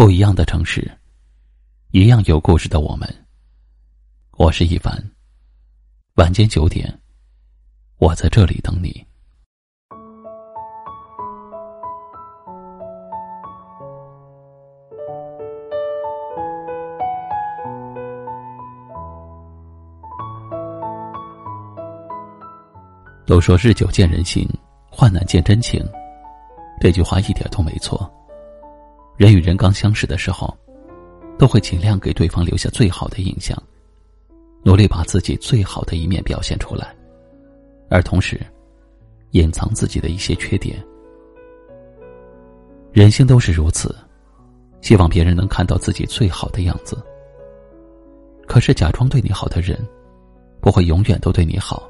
不一样的城市，一样有故事的我们。我是一凡。晚间九点，我在这里等你。都说日久见人心，患难见真情，这句话一点都没错。人与人刚相识的时候，都会尽量给对方留下最好的印象，努力把自己最好的一面表现出来，而同时，隐藏自己的一些缺点。人性都是如此，希望别人能看到自己最好的样子。可是，假装对你好的人，不会永远都对你好；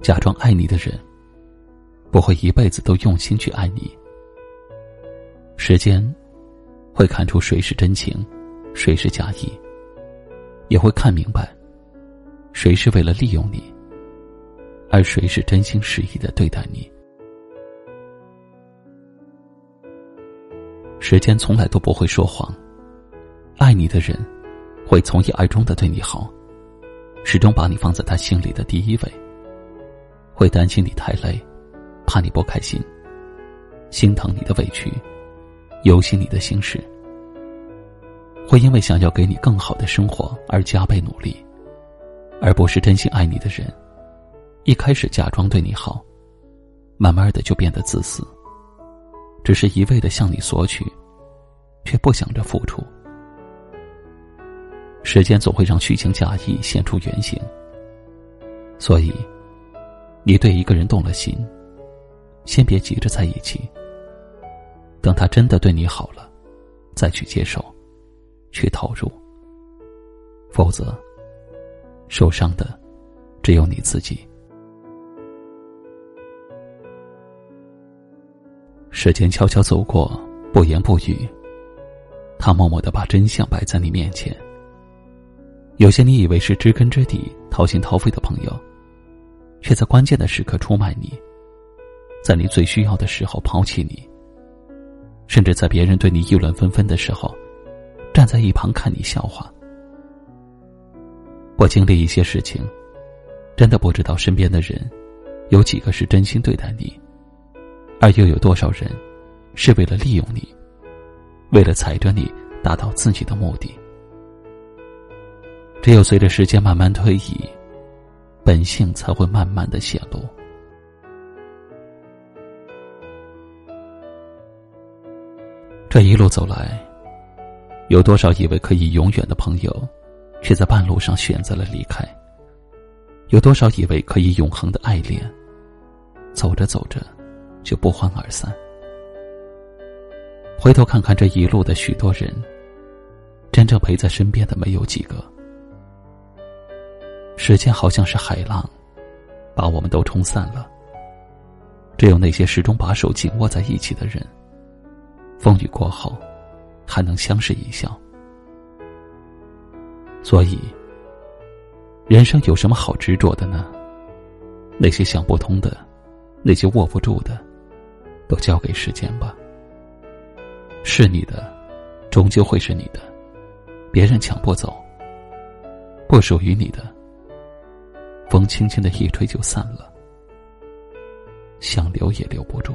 假装爱你的人，不会一辈子都用心去爱你。时间会看出谁是真情，谁是假意，也会看明白谁是为了利用你，而谁是真心实意的对待你。时间从来都不会说谎，爱你的人会从一而终的对你好，始终把你放在他心里的第一位。会担心你太累，怕你不开心，心疼你的委屈。忧心你的心事，会因为想要给你更好的生活而加倍努力，而不是真心爱你的人，一开始假装对你好，慢慢的就变得自私，只是一味的向你索取，却不想着付出。时间总会让虚情假意现出原形，所以，你对一个人动了心，先别急着在一起。等他真的对你好了，再去接受，去投入。否则，受伤的只有你自己。时间悄悄走过，不言不语。他默默的把真相摆在你面前。有些你以为是知根知底、掏心掏肺的朋友，却在关键的时刻出卖你，在你最需要的时候抛弃你。甚至在别人对你议论纷纷的时候，站在一旁看你笑话。我经历一些事情，真的不知道身边的人有几个是真心对待你，而又有多少人是为了利用你，为了踩着你达到自己的目的。只有随着时间慢慢推移，本性才会慢慢的显露。这一路走来，有多少以为可以永远的朋友，却在半路上选择了离开；有多少以为可以永恒的爱恋，走着走着就不欢而散。回头看看这一路的许多人，真正陪在身边的没有几个。时间好像是海浪，把我们都冲散了。只有那些始终把手紧握在一起的人。风雨过后，还能相视一笑。所以，人生有什么好执着的呢？那些想不通的，那些握不住的，都交给时间吧。是你的，终究会是你的，别人抢不走；不属于你的，风轻轻的一吹就散了，想留也留不住。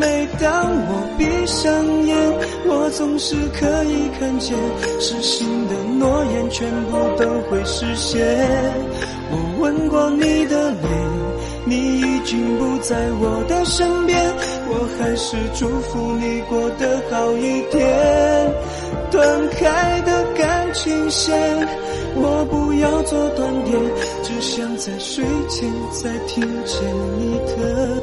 每当我闭上眼，我总是可以看见，失信的诺言全部都会实现。我吻过你的脸，你已经不在我的身边，我还是祝福你过得好一点。断开的感情线，我不要做断点，只想在睡前再听见你的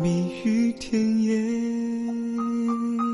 蜜语甜言。